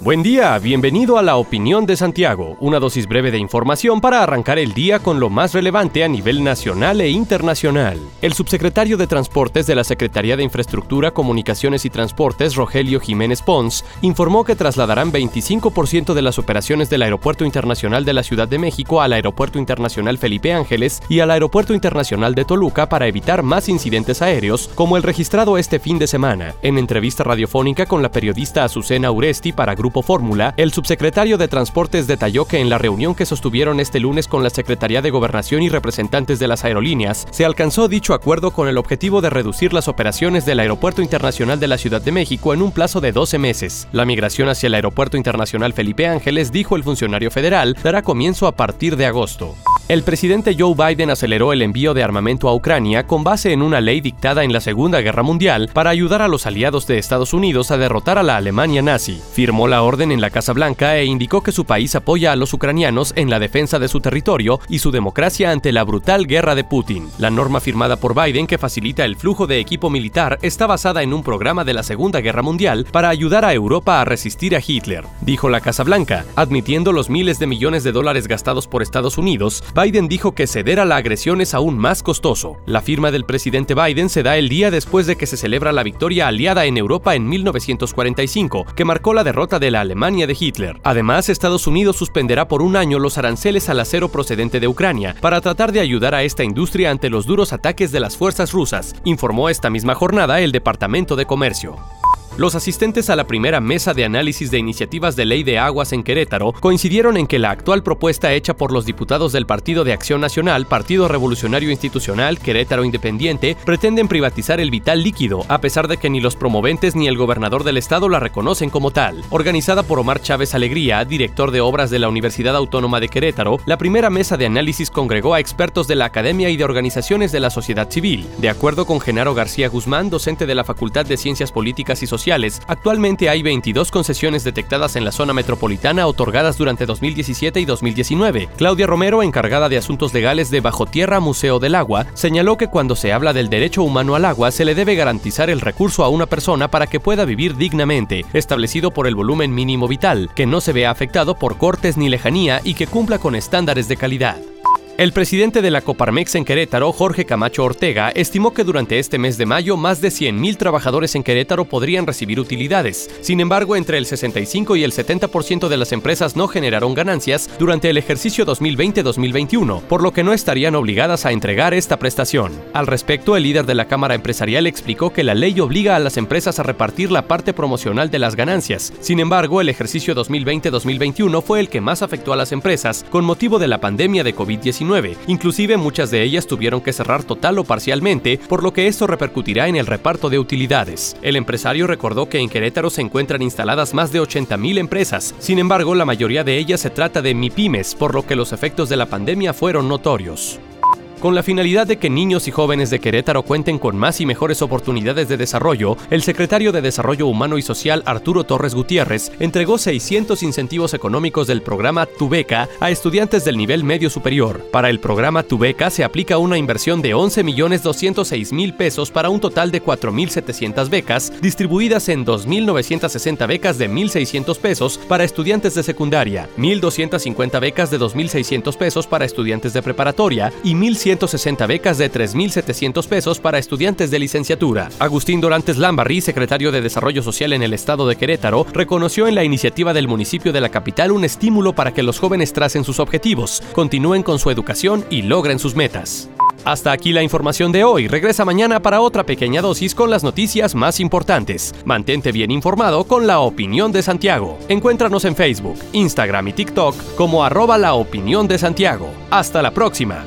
Buen día, bienvenido a la Opinión de Santiago, una dosis breve de información para arrancar el día con lo más relevante a nivel nacional e internacional. El subsecretario de Transportes de la Secretaría de Infraestructura, Comunicaciones y Transportes, Rogelio Jiménez Pons, informó que trasladarán 25% de las operaciones del Aeropuerto Internacional de la Ciudad de México al Aeropuerto Internacional Felipe Ángeles y al Aeropuerto Internacional de Toluca para evitar más incidentes aéreos como el registrado este fin de semana. En entrevista radiofónica con la periodista Azucena Uresti para Grupo Fórmula, el subsecretario de Transportes detalló que en la reunión que sostuvieron este lunes con la Secretaría de Gobernación y representantes de las aerolíneas, se alcanzó dicho acuerdo con el objetivo de reducir las operaciones del Aeropuerto Internacional de la Ciudad de México en un plazo de 12 meses. La migración hacia el Aeropuerto Internacional Felipe Ángeles, dijo el funcionario federal, dará comienzo a partir de agosto. El presidente Joe Biden aceleró el envío de armamento a Ucrania con base en una ley dictada en la Segunda Guerra Mundial para ayudar a los aliados de Estados Unidos a derrotar a la Alemania nazi. Firmó la orden en la Casa Blanca e indicó que su país apoya a los ucranianos en la defensa de su territorio y su democracia ante la brutal guerra de Putin. La norma firmada por Biden que facilita el flujo de equipo militar está basada en un programa de la Segunda Guerra Mundial para ayudar a Europa a resistir a Hitler, dijo la Casa Blanca, admitiendo los miles de millones de dólares gastados por Estados Unidos. Biden dijo que ceder a la agresión es aún más costoso. La firma del presidente Biden se da el día después de que se celebra la victoria aliada en Europa en 1945, que marcó la derrota de la Alemania de Hitler. Además, Estados Unidos suspenderá por un año los aranceles al acero procedente de Ucrania para tratar de ayudar a esta industria ante los duros ataques de las fuerzas rusas, informó esta misma jornada el Departamento de Comercio. Los asistentes a la primera mesa de análisis de iniciativas de ley de aguas en Querétaro coincidieron en que la actual propuesta hecha por los diputados del Partido de Acción Nacional, Partido Revolucionario Institucional, Querétaro Independiente, pretenden privatizar el vital líquido, a pesar de que ni los promoventes ni el gobernador del estado la reconocen como tal. Organizada por Omar Chávez Alegría, director de obras de la Universidad Autónoma de Querétaro, la primera mesa de análisis congregó a expertos de la academia y de organizaciones de la sociedad civil. De acuerdo con Genaro García Guzmán, docente de la Facultad de Ciencias Políticas y Sociales, actualmente hay 22 concesiones detectadas en la zona metropolitana otorgadas durante 2017 y 2019. Claudia Romero, encargada de asuntos legales de Bajo Tierra Museo del Agua, señaló que cuando se habla del derecho humano al agua se le debe garantizar el recurso a una persona para que pueda vivir dignamente, establecido por el volumen mínimo vital, que no se vea afectado por cortes ni lejanía y que cumpla con estándares de calidad. El presidente de la Coparmex en Querétaro, Jorge Camacho Ortega, estimó que durante este mes de mayo más de 100.000 trabajadores en Querétaro podrían recibir utilidades. Sin embargo, entre el 65 y el 70% de las empresas no generaron ganancias durante el ejercicio 2020-2021, por lo que no estarían obligadas a entregar esta prestación. Al respecto, el líder de la Cámara Empresarial explicó que la ley obliga a las empresas a repartir la parte promocional de las ganancias. Sin embargo, el ejercicio 2020-2021 fue el que más afectó a las empresas con motivo de la pandemia de COVID-19 Inclusive muchas de ellas tuvieron que cerrar total o parcialmente, por lo que esto repercutirá en el reparto de utilidades. El empresario recordó que en Querétaro se encuentran instaladas más de 80.000 empresas. Sin embargo, la mayoría de ellas se trata de MIPIMES, por lo que los efectos de la pandemia fueron notorios. Con la finalidad de que niños y jóvenes de Querétaro cuenten con más y mejores oportunidades de desarrollo, el secretario de Desarrollo Humano y Social Arturo Torres Gutiérrez entregó 600 incentivos económicos del programa Tu Beca a estudiantes del nivel medio superior. Para el programa Tu Beca se aplica una inversión de 11.206.000 pesos para un total de 4.700 becas, distribuidas en 2.960 becas de 1.600 pesos para estudiantes de secundaria, 1.250 becas de 2.600 pesos para estudiantes de preparatoria y 1.100 160 becas de 3.700 pesos para estudiantes de licenciatura. Agustín Dorantes Lambarri, secretario de Desarrollo Social en el estado de Querétaro, reconoció en la iniciativa del municipio de la capital un estímulo para que los jóvenes tracen sus objetivos, continúen con su educación y logren sus metas. Hasta aquí la información de hoy. Regresa mañana para otra pequeña dosis con las noticias más importantes. Mantente bien informado con la opinión de Santiago. Encuéntranos en Facebook, Instagram y TikTok como arroba la opinión de Santiago. Hasta la próxima.